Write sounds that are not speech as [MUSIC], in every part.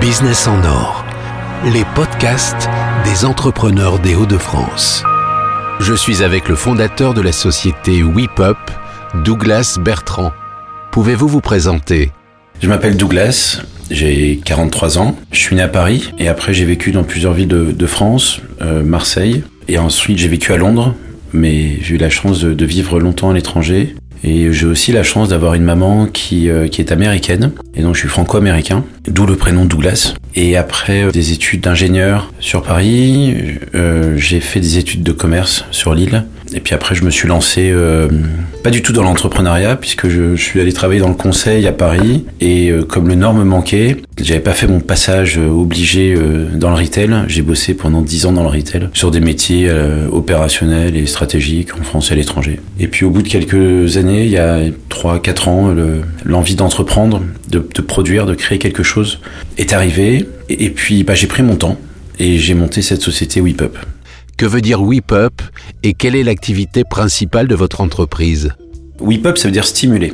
Business en or, les podcasts des entrepreneurs des Hauts-de-France. Je suis avec le fondateur de la société WePup, Douglas Bertrand. Pouvez-vous vous présenter? Je m'appelle Douglas, j'ai 43 ans, je suis né à Paris et après j'ai vécu dans plusieurs villes de, France, euh, Marseille et ensuite j'ai vécu à Londres, mais j'ai eu la chance de vivre longtemps à l'étranger et j'ai aussi la chance d'avoir une maman qui, euh, qui est américaine, et donc je suis franco-américain, d'où le prénom Douglas. Et après euh, des études d'ingénieur sur Paris, euh, j'ai fait des études de commerce sur l'île. Et puis après, je me suis lancé euh, pas du tout dans l'entrepreneuriat, puisque je, suis allé travailler dans le conseil à Paris. Et euh, comme le Nord me manquait, j'avais pas fait mon passage euh, obligé dans le retail. J'ai bossé pendant 10 ans dans le retail, sur des métiers opérationnels et stratégiques en France et à l'étranger. Et puis au bout de quelques années, il y a 3-4 ans, l'envie d'entreprendre, de, de, produire, de créer quelque chose est arrivée. Et, et puis bah, j'ai pris mon temps et j'ai monté cette société WePup. Que veut dire WePup et quelle est l'activité principale de votre entreprise? WePup, ça veut dire stimuler.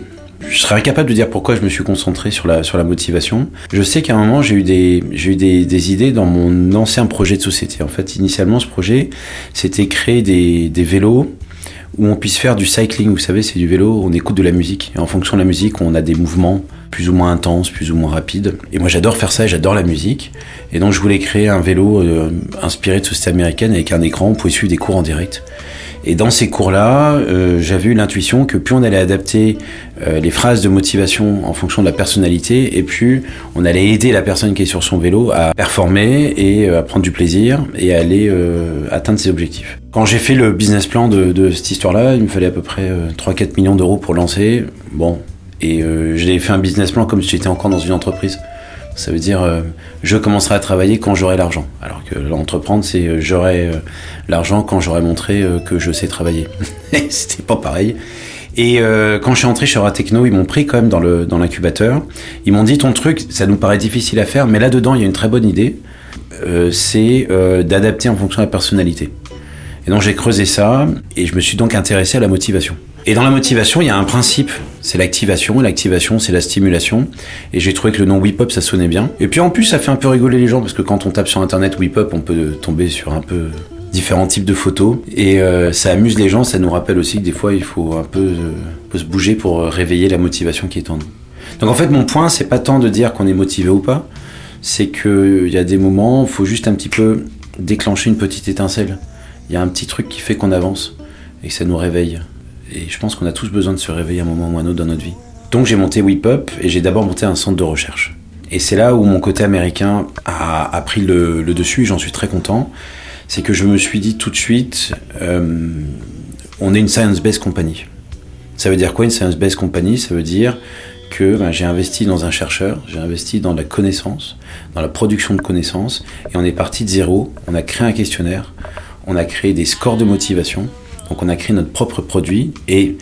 Je serais incapable de dire pourquoi je me suis concentré sur la, motivation. Je sais qu'à un moment, j'ai eu, des, idées dans mon ancien projet de société. En fait, initialement, ce projet, c'était créer des vélos où on puisse faire du cycling. Vous savez, c'est du vélo, on écoute de la musique. Et en fonction de la musique, on a des mouvements plus ou moins intenses, plus ou moins rapides. Et moi, j'adore faire ça, j'adore la musique. Et donc, je voulais créer un vélo euh, inspiré de société américaine avec un écran, on pouvait suivre des cours en direct. Et dans ces cours-là, euh, j'avais eu l'intuition que plus on allait adapter euh, les phrases de motivation en fonction de la personnalité, et plus on allait aider la personne qui est sur son vélo à performer et euh, à prendre du plaisir et à aller euh, atteindre ses objectifs. Quand j'ai fait le business plan de, de cette histoire-là, il me fallait à peu près 3-4 millions d'euros pour lancer. Bon, et j'ai fait un business plan comme si j'étais encore dans une entreprise. Ça veut dire euh, je commencerai à travailler quand j'aurai l'argent. Alors que l'entreprendre, c'est euh, j'aurai euh, l'argent quand j'aurai montré que je sais travailler. [LAUGHS] C'était pas pareil. Et quand je suis entré chez Techno, ils m'ont pris quand même dans le dans l'incubateur. Ils m'ont dit ton truc, ça nous paraît difficile à faire, mais là dedans il y a une très bonne idée. c'est d'adapter en fonction de la personnalité. Et donc j'ai creusé ça et je me suis donc intéressé à la motivation. Et dans la motivation, il y a un principe, c'est l'activation. L'activation, c'est la stimulation. Et j'ai trouvé que le nom Whip ça sonnait bien. Et puis en plus, ça fait un peu rigoler les gens parce que quand on tape sur Internet Whip on peut tomber sur un peu différents types de photos. Et euh, ça amuse les gens, ça nous rappelle aussi que des fois, il faut un peu, euh, se bouger pour réveiller la motivation qui est en nous. Donc en fait, mon point, c'est pas tant de dire qu'on est motivé ou pas, c'est qu'il y a des moments, il faut juste un petit peu déclencher une petite étincelle. Il y a un petit truc qui fait qu'on avance et que ça nous réveille. Et je pense qu'on a tous besoin de se réveiller à un moment ou à un autre dans notre vie. Donc j'ai monté WePup et j'ai d'abord monté un centre de recherche. Et c'est là où mon côté américain a, pris le, le dessus et j'en suis très content. C'est que je me suis dit tout de suite, euh, on est une science-based company. Ça veut dire quoi une science-based company Ça veut dire que ben, j'ai investi dans un chercheur, j'ai investi dans la connaissance, dans la production de connaissances, et on est parti de zéro. On a créé un questionnaire, on a créé des scores de motivation, donc on a créé notre propre produit et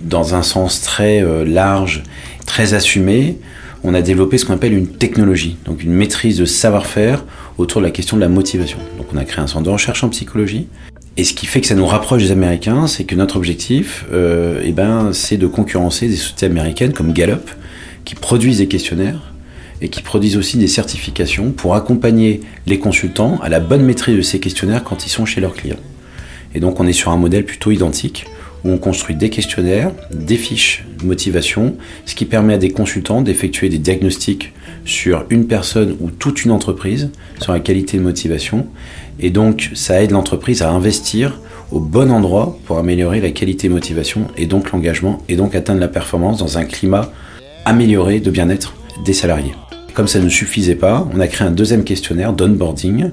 dans un sens très euh, large, très assumé, on a développé ce qu'on appelle une technologie, donc une maîtrise de savoir-faire autour de la question de la motivation. Donc on a créé un centre de recherche en psychologie. Et ce qui fait que ça nous rapproche des Américains, c'est que notre objectif, euh, eh ben, c'est de concurrencer des sociétés américaines comme Gallup, qui produisent des questionnaires et qui produisent aussi des certifications pour accompagner les consultants à la bonne maîtrise de ces questionnaires quand ils sont chez leurs clients. Et donc on est sur un modèle plutôt identique où on construit des questionnaires, des fiches motivation, ce qui permet à des consultants d'effectuer des diagnostics sur une personne ou toute une entreprise sur la qualité de motivation. Et donc ça aide l'entreprise à investir au bon endroit pour améliorer la qualité de motivation et donc l'engagement et donc atteindre la performance dans un climat amélioré de bien-être des salariés. Comme ça ne suffisait pas, on a créé un deuxième questionnaire d'onboarding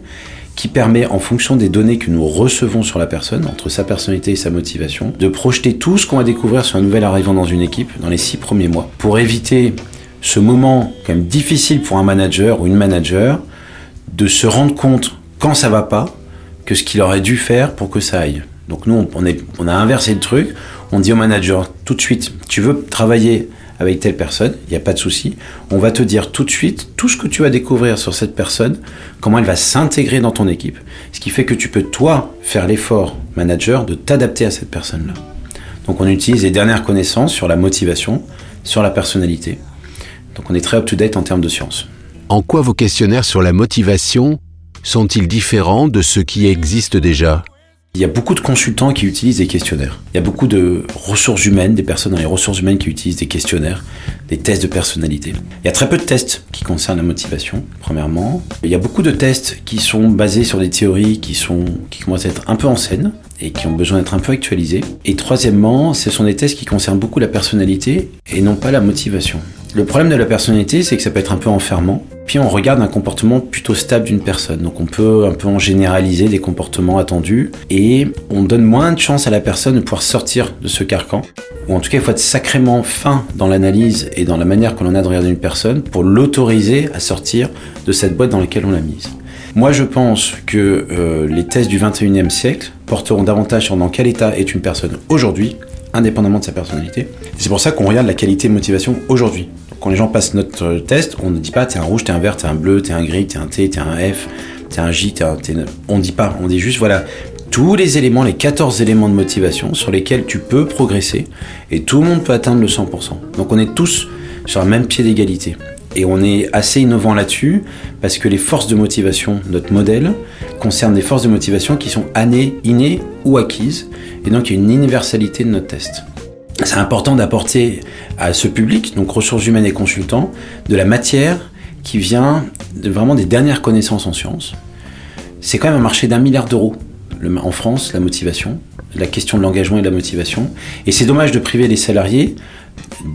qui permet, en fonction des données que nous recevons sur la personne, entre sa personnalité et sa motivation, de projeter tout ce qu'on va découvrir sur un nouvel arrivant dans une équipe dans les six premiers mois, pour éviter ce moment quand même difficile pour un manager ou une manager de se rendre compte quand ça va pas que ce qu'il aurait dû faire pour que ça aille. Donc nous, on, on a inversé le truc. On dit au manager tout de suite, tu veux travailler avec telle personne, il n'y a pas de souci. On va te dire tout de suite tout ce que tu vas découvrir sur cette personne, comment elle va s'intégrer dans ton équipe. Ce qui fait que tu peux, toi, faire l'effort, manager, de t'adapter à cette personne-là. Donc on utilise les dernières connaissances sur la motivation, sur la personnalité. Donc on est très up-to-date en termes de science. En quoi vos questionnaires sur la motivation sont-ils différents de ceux qui existent déjà? Il y a beaucoup de consultants qui utilisent des questionnaires. Il y a beaucoup de ressources humaines, des personnes dans les ressources humaines qui utilisent des questionnaires, des tests de personnalité. Il y a très peu de tests qui concernent la motivation, premièrement. Il y a beaucoup de tests qui sont basés sur des théories qui, sont, commencent à être un peu anciennes et qui ont besoin d'être un peu actualisées. Et troisièmement, ce sont des tests qui concernent beaucoup la personnalité et non pas la motivation. Le problème de la personnalité, c'est que ça peut être un peu enfermant. Puis on regarde un comportement plutôt stable d'une personne. Donc on peut un peu en généraliser des comportements attendus et on donne moins de chance à la personne de pouvoir sortir de ce carcan. Ou en tout cas, il faut être sacrément fin dans l'analyse et dans la manière que l'on a de regarder une personne pour l'autoriser à sortir de cette boîte dans laquelle on l'a mise. Moi, je pense que euh, les tests du 21e siècle porteront davantage sur dans quel état est une personne aujourd'hui, indépendamment de sa personnalité. C'est pour ça qu'on regarde la qualité de motivation aujourd'hui quand les gens passent notre test, on ne dit pas t'es un rouge, t'es un vert, t'es un bleu, t'es un gris, t'es un T, t'es un F, t'es un J, t'es un T. On dit pas, on dit juste voilà tous les éléments, les 14 éléments de motivation sur lesquels tu peux progresser et tout le monde peut atteindre le 100%. Donc on est tous sur un même pied d'égalité. Et on est assez innovant là-dessus parce que les forces de motivation, notre modèle, concernent des forces de motivation qui sont années, innées ou acquises. Et donc il y a une universalité de notre test c'est important d'apporter à ce public, donc ressources humaines et consultants, de la matière qui vient vraiment des dernières connaissances en sciences. C'est quand même un marché d'un milliard d'euros en France, la motivation, la question de l'engagement et de la motivation. Et c'est dommage de priver les salariés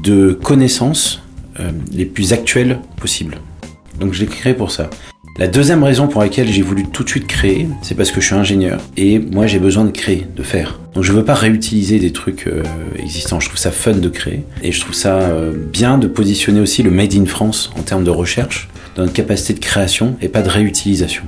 de connaissances euh, les plus actuelles possibles. Donc je l'ai pour ça. La deuxième raison pour laquelle j'ai voulu tout de suite créer, c'est parce que je suis ingénieur et moi j'ai besoin de créer, de faire. Donc je veux pas réutiliser des trucs euh, existants, je trouve ça fun de créer et je trouve ça euh, bien de positionner aussi le Made in France en termes de recherche dans notre capacité de création et pas de réutilisation.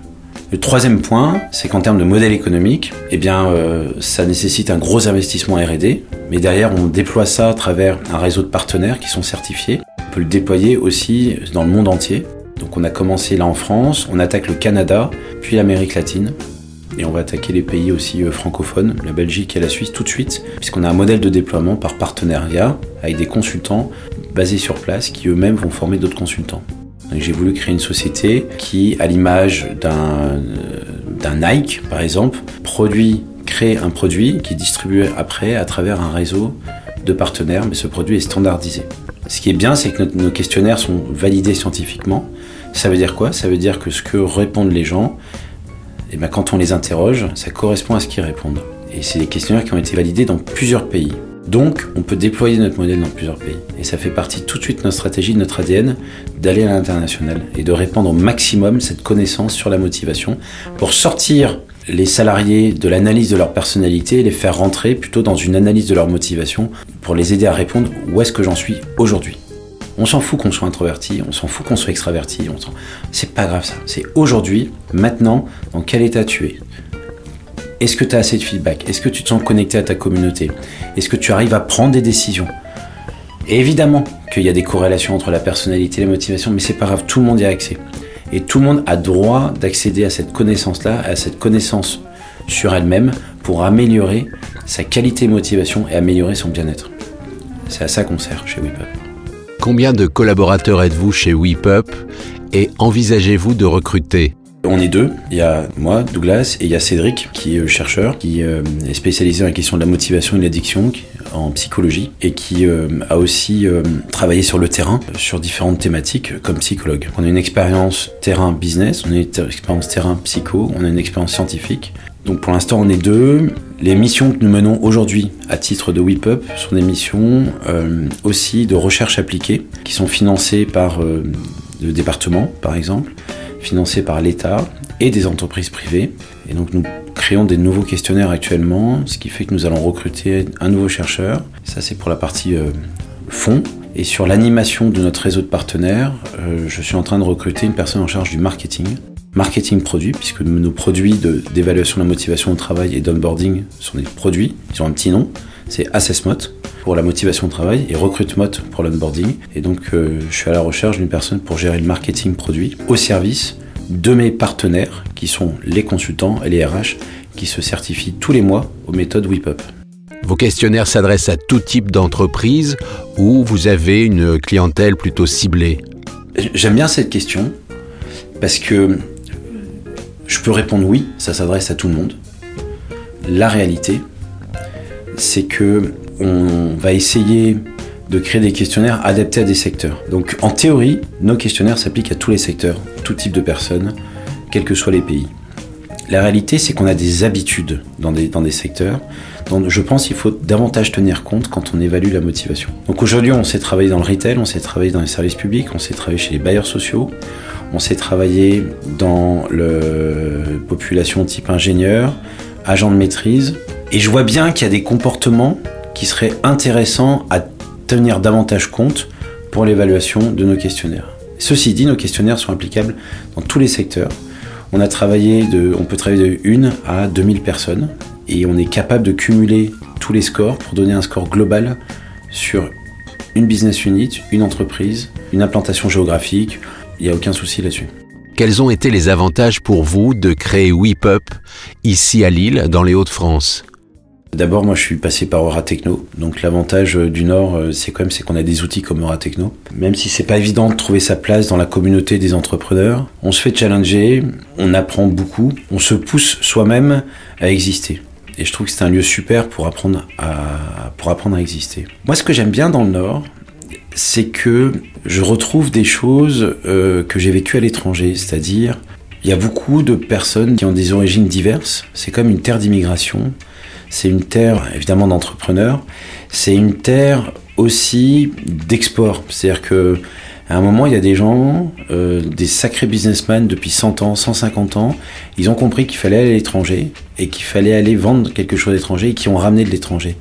Le troisième point, c'est qu'en termes de modèle économique, eh bien, euh, ça nécessite un gros investissement R&D, mais derrière, on déploie ça à travers un réseau de partenaires qui sont certifiés. On peut le déployer aussi dans le monde entier. Donc on a commencé là en France, on attaque le Canada, puis l'Amérique latine. Et on va attaquer les pays aussi euh, francophones, la Belgique et la Suisse tout de suite, puisqu'on a un modèle de déploiement par partenariat avec des consultants basés sur place qui eux-mêmes vont former d'autres consultants. J'ai voulu créer une société qui, à l'image d'un euh, Nike par exemple, produit, crée un produit qui est distribué après à travers un réseau de partenaires, mais ce produit est standardisé. Ce qui est bien, c'est que nos questionnaires sont validés scientifiquement. Ça veut dire quoi? Ça veut dire que ce que répondent les gens, et eh bien, quand on les interroge, ça correspond à ce qu'ils répondent. Et c'est des questionnaires qui ont été validés dans plusieurs pays. Donc, on peut déployer notre modèle dans plusieurs pays. Et ça fait partie tout de suite de notre stratégie, de notre ADN, d'aller à l'international et de répandre au maximum cette connaissance sur la motivation pour sortir les salariés de l'analyse de leur personnalité et les faire rentrer plutôt dans une analyse de leur motivation pour les aider à répondre où est-ce que j'en suis aujourd'hui. On s'en fout qu'on soit introverti, on s'en fout qu'on soit extraverti, on c'est pas grave ça. C'est aujourd'hui, maintenant, dans quel état tu es? Est-ce que tu as assez de feedback? Est-ce que tu te sens connecté à ta communauté? Est-ce que tu arrives à prendre des décisions? Évidemment qu'il y a des corrélations entre la personnalité et la motivation, mais c'est pas grave, tout le monde y a accès. Et tout le monde a droit d'accéder à cette connaissance-là, à cette connaissance sur elle-même pour améliorer sa qualité de motivation et améliorer son bien-être. C'est à ça qu'on sert chez WePup. Combien de collaborateurs êtes-vous chez WePup et envisagez-vous de recruter? On est deux. Il y a moi, Douglas, et il y a Cédric, qui est chercheur, qui euh, est spécialisé dans la question de la motivation et de l'addiction en psychologie, et qui euh, a aussi euh, travaillé sur le terrain, sur différentes thématiques comme psychologue. On a une expérience terrain business, on a une expérience terrain psycho, on a une expérience scientifique. Donc pour l'instant, on est deux. Les missions que nous menons aujourd'hui à titre de WePup sont des missions aussi de recherche appliquée, qui sont financées par le département, par exemple, financés par l'État et des entreprises privées. Et donc nous créons des nouveaux questionnaires actuellement, ce qui fait que nous allons recruter un nouveau chercheur. Ça c'est pour la partie euh, fond. Et sur l'animation de notre réseau de partenaires, euh, je suis en train de recruter une personne en charge du marketing. Marketing produit, puisque nos produits d'évaluation de, la motivation au travail et d'onboarding sont des produits, ils ont un petit nom, c'est AssessMot pour la motivation au travail et RecruitMot pour l'onboarding. Et donc euh, je suis à la recherche d'une personne pour gérer le marketing produit au service de mes partenaires qui sont les consultants et les RH qui se certifient tous les mois aux méthodes WePup. Vos questionnaires s'adressent à tout type d'entreprise ou vous avez une clientèle plutôt ciblée? J'aime bien cette question parce que je peux répondre oui, ça s'adresse à tout le monde. La réalité, c'est que on va essayer de créer des questionnaires adaptés à des secteurs. Donc en théorie, nos questionnaires s'appliquent à tous les secteurs, tout type de personnes, quels que soient les pays. La réalité, c'est qu'on a des habitudes dans des, dans des secteurs dont je pense qu'il faut davantage tenir compte quand on évalue la motivation. Donc aujourd'hui, on s'est travaillé dans le retail, on s'est travaillé dans les services publics, on s'est travaillé chez les bailleurs sociaux, on s'est travaillé dans la population type ingénieur, agent de maîtrise. Et je vois bien qu'il y a des comportements qui seraient intéressants à tenir davantage compte pour l'évaluation de nos questionnaires. Ceci dit, nos questionnaires sont applicables dans tous les secteurs. On a travaillé on peut travailler de 1 à 2000 personnes et on est capable de cumuler tous les scores pour donner un score global sur une business unit, une entreprise, une implantation géographique. Il n'y a aucun souci là-dessus. Quels ont été les avantages pour vous de créer WePup ici à Lille, dans les Hauts-de-France? D'abord, moi, je suis passé par Euratechno. Donc, l'avantage euh, du Nord, euh, c'est quand même, c'est qu'on a des outils comme Euratechno. Même si c'est pas évident de trouver sa place dans la communauté des entrepreneurs, on se fait challenger, on apprend beaucoup, on se pousse soi-même à exister. Et je trouve que c'est un lieu super pour apprendre à, pour apprendre à exister. Moi, ce que j'aime bien dans le Nord, c'est que je retrouve des choses euh, que j'ai vécues à l'étranger. C'est-à-dire, il y a beaucoup de personnes qui ont des origines diverses. C'est comme une terre d'immigration. C'est une terre évidemment d'entrepreneurs. C'est une terre aussi d'export. C'est-à-dire que à un moment, il y a des gens, euh, des sacrés businessmen depuis 100 ans, 150 ans, ils ont compris qu'il fallait aller à l'étranger et qu'il fallait aller vendre quelque chose à l'étranger et qui ont ramené de l'étranger.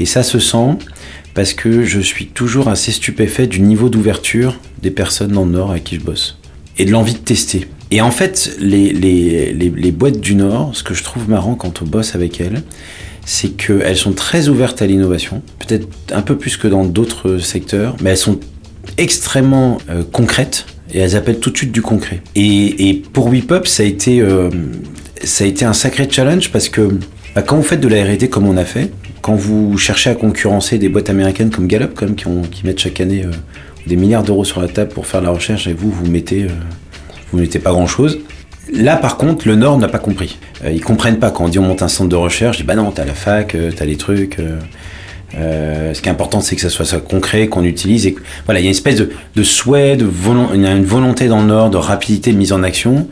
Et ça se sent parce que je suis toujours assez stupéfait du niveau d'ouverture des personnes dans le Nord avec qui je bosse et de l'envie de tester. Et en fait, les, les, les, les boîtes du Nord, ce que je trouve marrant quand on bosse avec elles, c'est qu'elles sont très ouvertes à l'innovation, peut-être un peu plus que dans d'autres secteurs, mais elles sont extrêmement euh, concrètes et elles appellent tout de suite du concret. Et, pour WePup, ça a été euh, ça a été un sacré challenge parce que bah, quand vous faites de la R&D comme on a fait, quand vous cherchez à concurrencer des boîtes américaines comme Gallup, comme qui, mettent chaque année euh, des milliards d'euros sur la table pour faire la recherche, et vous vous mettez vous mettez pas grand chose. Là, par contre, le Nord n'a pas compris. Ils comprennent pas quand on dit on monte un centre de recherche. Je dis bah non, t'as la fac, t'as les trucs. Euh, ce qui est important, c'est que ça soit ça concret, qu'on utilise. Voilà, il y a une espèce de, souhait, de une volonté dans le Nord de rapidité de mise en action,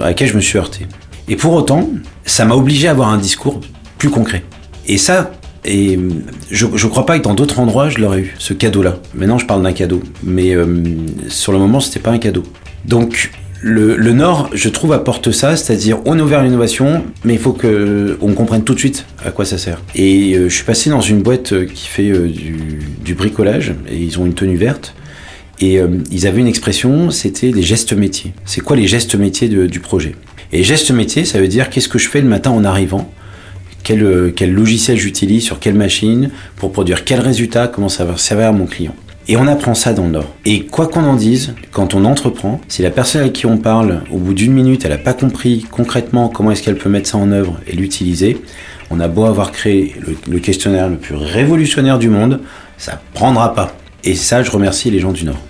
à laquelle je me suis heurté. Et pour autant, ça m'a obligé à avoir un discours plus concret. Et ça, et je, je crois pas que dans d'autres endroits je l'aurais eu, ce cadeau-là. Maintenant, je parle d'un cadeau, mais euh, sur le moment, c'était pas un cadeau. Donc, le, Nord, je trouve, apporte ça, c'est-à-dire on est ouvert à l'innovation, mais il faut que on comprenne tout de suite à quoi ça sert. Et euh, je suis passé dans une boîte qui fait euh, du, bricolage, et ils ont une tenue verte, et euh, ils avaient une expression, c'était les gestes métiers. C'est quoi les gestes métiers de, du projet? Et gestes métiers, ça veut dire qu'est-ce que je fais le matin en arrivant? Quel, euh, quel logiciel j'utilise, sur quelle machine, pour produire quel résultat, comment ça va servir à mon client? Et on apprend ça dans le Nord. Et quoi qu'on en dise, quand on entreprend, si la personne avec qui on parle, au bout d'une minute, elle n'a pas compris concrètement comment est-ce qu'elle peut mettre ça en œuvre et l'utiliser, on a beau avoir créé le, le, questionnaire le plus révolutionnaire du monde, ça prendra pas. Et ça, je remercie les gens du Nord.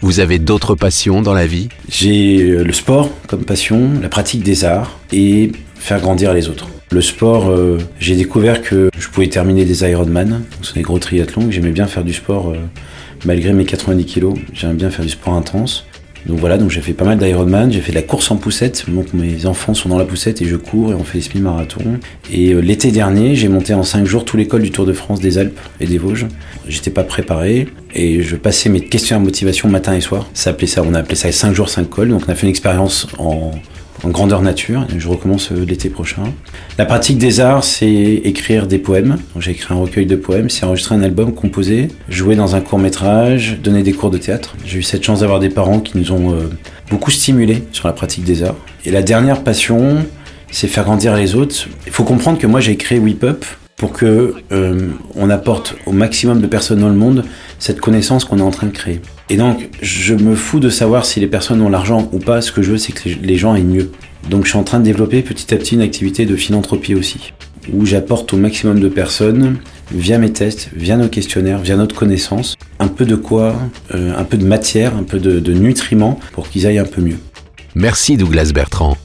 Vous avez d'autres passions dans la vie? J'ai euh, le sport comme passion, la pratique des arts et faire grandir les autres. Le sport, euh, j'ai découvert que je pouvais terminer des Ironman, c'est des gros triathlons, j'aimais bien faire du sport euh, malgré mes 90 kilos, j'aime bien faire du sport intense. Donc voilà, donc j'ai fait pas mal d'Ironman, j'ai fait de la course en poussette, donc mes enfants sont dans la poussette et je cours et on fait des semi-marathons. Et euh, l'été dernier, j'ai monté en 5 jours tout l'école du Tour de France des Alpes et des Vosges. J'étais pas préparé et je passais mes questions à motivation matin et soir. Ça ça, on a appelé ça 5 jours 5 cols, donc on a fait une expérience en en grandeur nature. Je recommence euh, l'été prochain. La pratique des arts, c'est écrire des poèmes. J'ai écrit un recueil de poèmes, c'est enregistrer un album, composer, jouer dans un court métrage, donner des cours de théâtre. J'ai eu cette chance d'avoir des parents qui nous ont euh, beaucoup stimulés sur la pratique des arts. Et la dernière passion, c'est faire grandir les autres. Il faut comprendre que moi j'ai créé Up pour que euh, on apporte au maximum de personnes dans le monde cette connaissance qu'on est en train de créer. Et donc, je me fous de savoir si les personnes ont l'argent ou pas. Ce que je veux, c'est que les gens aient mieux. Donc, je suis en train de développer petit à petit une activité de philanthropie aussi. où j'apporte au maximum de personnes via mes tests, via nos questionnaires, via notre connaissance, un peu de quoi, euh, un peu de matière, un peu de, de nutriments pour qu'ils aillent un peu mieux. Merci Douglas Bertrand.